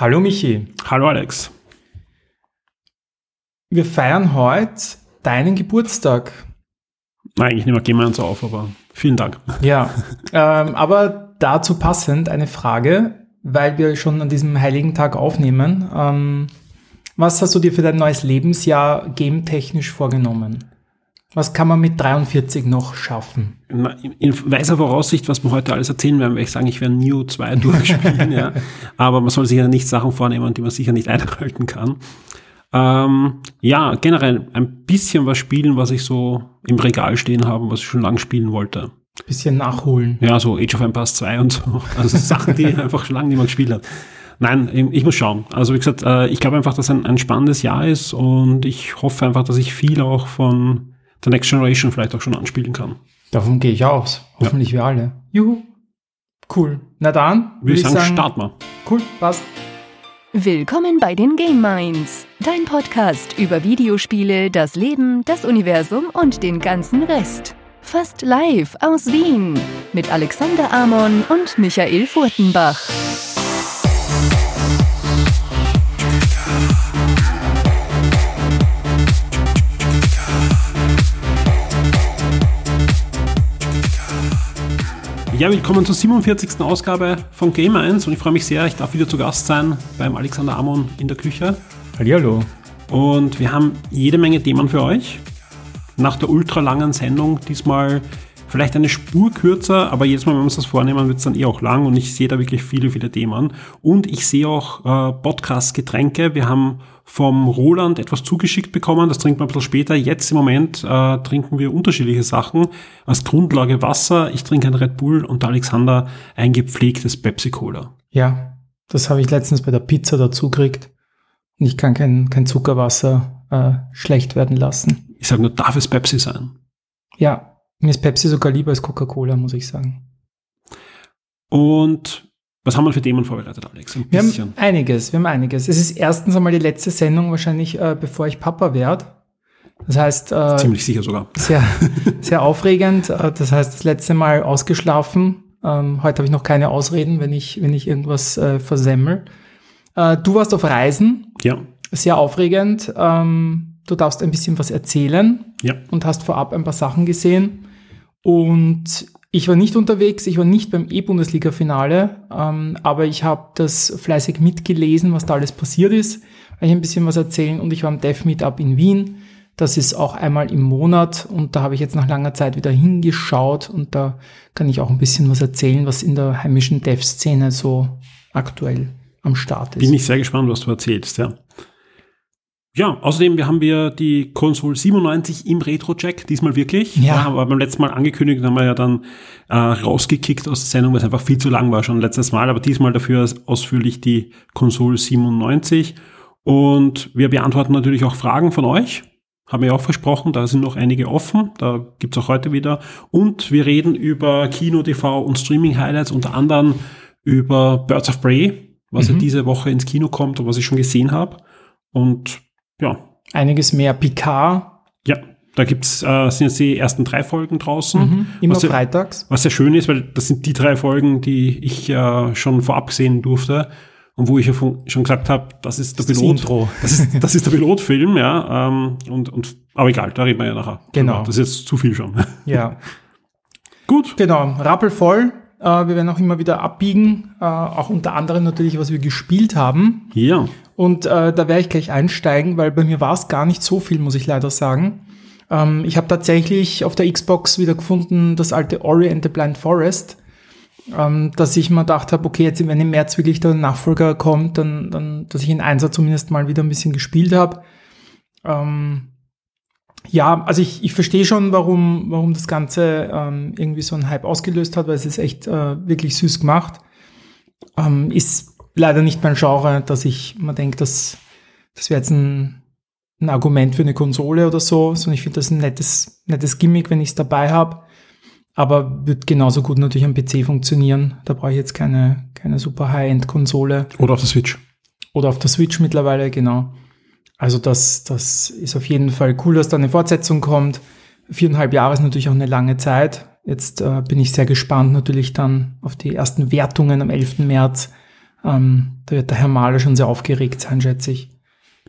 Hallo Michi. Hallo Alex. Wir feiern heute deinen Geburtstag. Nein, eigentlich nicht mehr, gehen wir uns auf, aber vielen Dank. Ja, ähm, aber dazu passend eine Frage, weil wir schon an diesem heiligen Tag aufnehmen. Ähm, was hast du dir für dein neues Lebensjahr game-technisch vorgenommen? Was kann man mit 43 noch schaffen? In weiser Voraussicht, was wir heute alles erzählen werden, werde ich sagen, ich werde Neo 2 durchspielen, ja. Aber man soll sich ja nicht Sachen vornehmen, die man sicher nicht einhalten kann. Ähm, ja, generell ein bisschen was spielen, was ich so im Regal stehen habe, was ich schon lange spielen wollte. Bisschen nachholen. Ja, so Age of Empires 2 und so. Also Sachen, die einfach schon lange niemand gespielt hat. Nein, ich muss schauen. Also wie gesagt, äh, ich glaube einfach, dass ein, ein spannendes Jahr ist und ich hoffe einfach, dass ich viel auch von der Next Generation vielleicht auch schon anspielen kann. Davon gehe ich aus. Hoffentlich ja. wir alle. Juhu. Cool. Na dann. Würde ich sagen, sagen, start mal. Cool, passt. Willkommen bei den Game Minds, dein Podcast über Videospiele, das Leben, das Universum und den ganzen Rest. Fast live aus Wien mit Alexander Amon und Michael Furtenbach. Ja, willkommen zur 47. Ausgabe von Game 1 und ich freue mich sehr, ich darf wieder zu Gast sein beim Alexander Amon in der Küche. Hallihallo. Und wir haben jede Menge Themen für euch. Nach der ultralangen Sendung diesmal vielleicht eine Spur kürzer, aber jedes Mal, wenn wir uns das vornehmen, wird es dann eh auch lang und ich sehe da wirklich viele, viele Themen. Und ich sehe auch äh, Podcast-Getränke. Wir haben vom Roland etwas zugeschickt bekommen. Das trinkt man ein bisschen später. Jetzt im Moment äh, trinken wir unterschiedliche Sachen. Als Grundlage Wasser. Ich trinke ein Red Bull und Alexander ein gepflegtes Pepsi Cola. Ja, das habe ich letztens bei der Pizza dazu gekriegt. Und ich kann kein, kein Zuckerwasser äh, schlecht werden lassen. Ich sage nur, darf es Pepsi sein? Ja, mir ist Pepsi sogar lieber als Coca-Cola, muss ich sagen. Und was haben wir für Themen vorbereitet, Alex? Ein wir haben einiges, wir haben einiges. Es ist erstens einmal die letzte Sendung wahrscheinlich, äh, bevor ich Papa werde. Das heißt, äh, ziemlich sicher sogar. Sehr, sehr aufregend. Äh, das heißt, das letzte Mal ausgeschlafen. Ähm, heute habe ich noch keine Ausreden, wenn ich, wenn ich irgendwas äh, versemmel. Äh, du warst auf Reisen. Ja. Sehr aufregend. Ähm, du darfst ein bisschen was erzählen. Ja. Und hast vorab ein paar Sachen gesehen. Und ich war nicht unterwegs, ich war nicht beim E-Bundesliga-Finale, ähm, aber ich habe das fleißig mitgelesen, was da alles passiert ist. Ich ein bisschen was erzählen und ich war am Dev Meetup in Wien. Das ist auch einmal im Monat und da habe ich jetzt nach langer Zeit wieder hingeschaut und da kann ich auch ein bisschen was erzählen, was in der heimischen Dev-Szene so aktuell am Start ist. Bin ich sehr gespannt, was du erzählst, ja. Ja, außerdem wir haben wir die Console 97 im Retro-Check, diesmal wirklich. Ja. ja. Aber beim letzten Mal angekündigt, haben wir ja dann äh, rausgekickt aus der Sendung, weil es einfach viel zu lang war schon letztes Mal. Aber diesmal dafür ausführlich die Console 97. Und wir beantworten natürlich auch Fragen von euch. Haben wir auch versprochen, da sind noch einige offen, da gibt's auch heute wieder. Und wir reden über Kino, TV und Streaming-Highlights, unter anderem über Birds of Prey, was mhm. ja diese Woche ins Kino kommt und was ich schon gesehen habe. Und ja. Einiges mehr. Picard. Ja, da gibt's, äh, sind jetzt die ersten drei Folgen draußen. Mhm, immer was freitags. was sehr schön ist, weil das sind die drei Folgen, die ich äh, schon vorab sehen durfte. Und wo ich ja schon gesagt habe, das ist der das Pilot. Intro. Das ist, das ist der Pilotfilm, ja. Ähm, und, und, aber egal, da reden wir ja nachher. Genau. Das ist jetzt zu viel schon. Ja. Gut. Genau, rappelvoll. Äh, wir werden auch immer wieder abbiegen, äh, auch unter anderem natürlich, was wir gespielt haben. Ja. Und äh, da werde ich gleich einsteigen, weil bei mir war es gar nicht so viel, muss ich leider sagen. Ähm, ich habe tatsächlich auf der Xbox wieder gefunden das alte Ori and the Blind Forest, ähm, dass ich mir gedacht habe, okay, jetzt wenn im März wirklich der Nachfolger kommt, dann, dann dass ich in Einser zumindest mal wieder ein bisschen gespielt habe. Ähm, ja, also ich, ich verstehe schon, warum, warum das Ganze ähm, irgendwie so einen Hype ausgelöst hat, weil es ist echt äh, wirklich süß gemacht. Ähm, ist leider nicht mein Genre, dass ich mir denke, dass das wäre jetzt ein, ein Argument für eine Konsole oder so, sondern ich finde das ein nettes, nettes Gimmick, wenn ich es dabei habe. Aber wird genauso gut natürlich am PC funktionieren. Da brauche ich jetzt keine, keine super High-End-Konsole. Oder auf der Switch. Oder auf der Switch mittlerweile, genau. Also das, das ist auf jeden Fall cool, dass da eine Fortsetzung kommt. Viereinhalb Jahre ist natürlich auch eine lange Zeit. Jetzt äh, bin ich sehr gespannt natürlich dann auf die ersten Wertungen am 11. März Ähm, da wird der Herr Mahler schon sehr aufgeregt sein, schätze ich.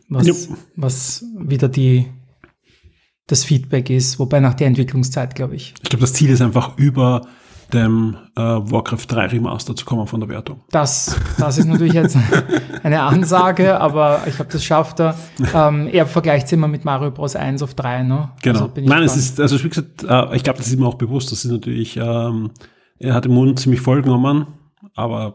Was, Ja. was wieder die, das Feedback ist, wobei nach der Entwicklungszeit, glaube ich. Ich glaube, das Ziel ist einfach über dem äh, Warcraft 3 Remaster zu kommen von der Wertung. Das, das ist natürlich jetzt eine Ansage, aber ich glaube, das schafft er. Ähm, er vergleicht es immer mit Mario Bros. 1 auf 3, ne? Genau. Also Nein, es ist, also wie gesagt, äh, ich glaube, das ist ihm auch bewusst. Das ist natürlich, ähm, er hat den Mund ziemlich voll genommen, aber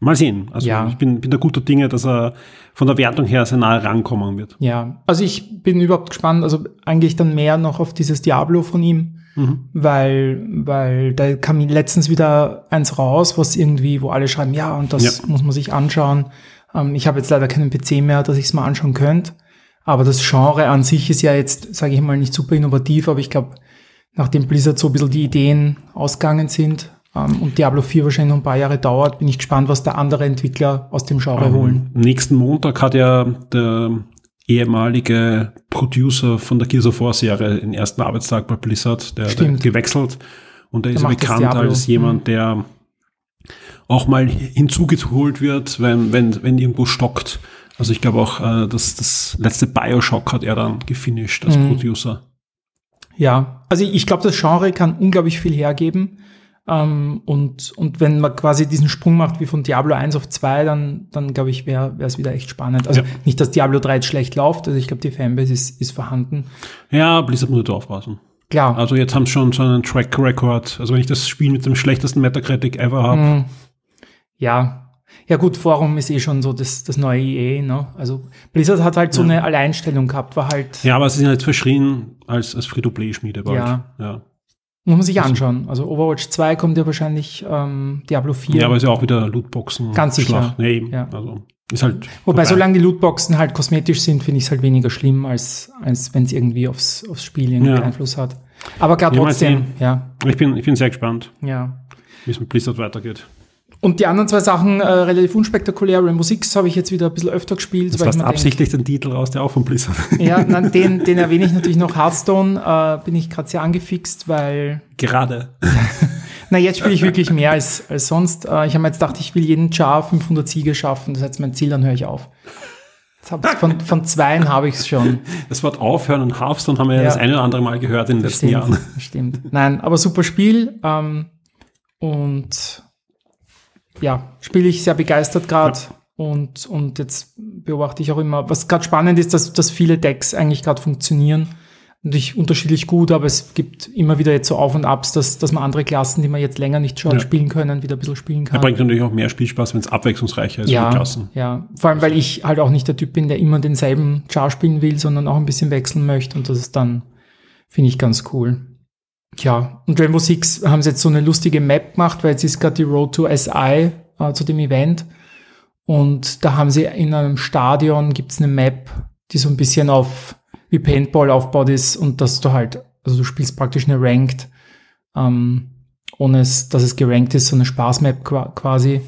mal sehen. Also Ja. ich bin, bin da guter Dinge, dass er von der Wertung her sehr nahe rankommen wird. Ja, also ich bin überhaupt gespannt, also eigentlich dann mehr noch auf dieses Diablo von ihm, Mhm. weil, weil da kam letztens wieder eins raus, was irgendwie, wo alle schreiben, ja, und das Ja. muss man sich anschauen. Ähm, ich habe jetzt leider keinen PC mehr, dass ich es mal anschauen könnte. Aber das Genre an sich ist ja jetzt, sage ich mal, nicht super innovativ, aber ich glaube, nachdem Blizzard so ein bisschen die Ideen ausgegangen sind ähm, und Diablo 4 wahrscheinlich noch ein paar Jahre dauert, bin ich gespannt, was da andere Entwickler aus dem Genre holen. Ähm, nächsten Montag hat ja der ehemalige Producer von der Gears of War Serie den ersten Arbeitstag bei Blizzard, der, der gewechselt und der ist macht das bekannt als jemand, der auch mal hinzugeholt wird, wenn, wenn, wenn irgendwo stockt. Also ich glaube auch, äh, dass das letzte Bioshock hat er dann gefinisht als Mhm. Producer. Ja, also ich glaube, das Genre kann unglaublich viel hergeben. Ähm, und, und wenn man quasi diesen Sprung macht wie von Diablo 1 auf 2, dann, dann glaube ich, wäre es wieder echt spannend. Also Ja. nicht, dass Diablo 3 jetzt schlecht läuft, also ich glaube, die Fanbase ist, ist vorhanden. Ja, Blizzard muss da aufpassen. Klar. Also jetzt haben sie schon so einen Track Record. Also wenn ich das Spiel mit dem schlechtesten Metacritic ever habe, Mhm. Ja. Ja gut, Forum ist eh schon so das, das neue EA, ne? Also Blizzard hat halt so Ja. eine Alleinstellung gehabt, war halt, Ja, aber sie sind jetzt verschrien als, als Free-to-Play-Schmiede bald. Ja. ja. Muss man sich anschauen. Also Overwatch 2 kommt ja wahrscheinlich ähm, Diablo 4. Ja, aber ist ja auch wieder Lootboxen. Ganz sicher. Nee, eben. Ja. Also ist halt. Wobei, vorbei. solange die Lootboxen halt kosmetisch sind, finde ich es halt weniger schlimm, als, als wenn es irgendwie aufs, aufs Spiel irgendwie Ja. Einfluss hat. Aber klar, trotzdem, ja, Ich bin, ich bin sehr gespannt, ja. wie es mit Blizzard weitergeht. Und die anderen zwei Sachen äh, relativ unspektakulär. Rainbow Six habe ich jetzt wieder ein bisschen öfter gespielt. Das weil ich warst mir denk- absichtlich den Titel raus, der auch von Blizzard. Ja, nein, den, den erwähne ich natürlich noch. Hearthstone äh, bin ich gerade sehr angefixt, weil Gerade. Na, jetzt spiele ich wirklich mehr als, als sonst. Äh, ich habe mir jetzt gedacht, ich will jeden Char 500 Siege schaffen. Das ist jetzt mein Ziel, dann höre ich auf. Von, von zweien habe ich es schon. Das Wort Aufhören und Hearthstone haben wir ja das eine oder andere Mal gehört in den letzten Stimmt, Jahren. stimmt. Nein, aber super Spiel. Ähm, und ja, spiele ich sehr begeistert gerade. Und, und jetzt beobachte ich auch immer, was gerade spannend ist, dass, dass viele Decks eigentlich gerade funktionieren. Natürlich unterschiedlich gut, aber es gibt immer wieder jetzt so Auf und Abs, dass, dass man andere Klassen, die man jetzt länger nicht schon Ja. spielen können, wieder ein bisschen spielen Er kann. bringt natürlich auch mehr Spielspaß, wenn es abwechslungsreicher ist ja, mit Klassen. ja, vor allem, weil ich halt auch nicht der Typ bin, der immer denselben Char spielen will, sondern auch ein bisschen wechseln möchte und das ist dann, finde ich ganz cool. Ja, und Rainbow Six haben sie jetzt so eine lustige Map gemacht, weil jetzt ist gerade die Road to SI äh, zu dem Event. Und da haben sie in einem Stadion gibt's eine Map, die so ein bisschen auf wie Paintball aufgebaut ist und dass du halt, also du spielst praktisch eine Ranked, ähm, ohne es, dass es gerankt ist, so eine Spaßmap qua- quasi.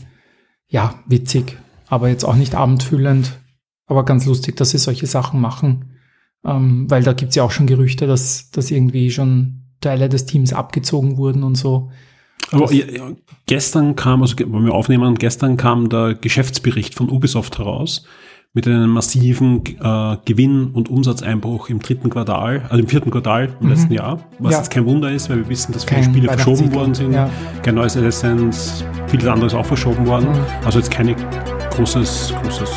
Ja, witzig, aber jetzt auch nicht abendfüllend, aber ganz lustig, dass sie solche Sachen machen, ähm, weil da gibt's ja auch schon Gerüchte, dass, dass irgendwie schon Teile des Teams abgezogen wurden und so. Aber ja, ja, gestern kam, also wollen wir aufnehmen, gestern kam der Geschäftsbericht von Ubisoft heraus mit einem massiven äh, Gewinn- und Umsatzeinbruch im dritten Quartal, also im vierten Quartal im letzten Jahr, was Mhm. Ja. jetzt kein Wunder ist, weil wir wissen, dass viele Kein Spiele verschoben worden sind, Ja. kein neues Assassin's, vieles anderes auch verschoben worden, Mhm. also jetzt keine großes, großes,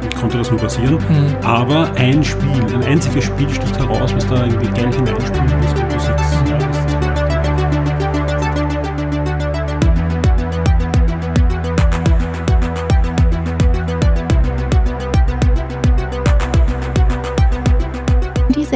wie konnte das nur passieren, Mhm. aber ein Spiel, ein einziges Spiel sticht heraus, was da irgendwie Geld hineinspielt, das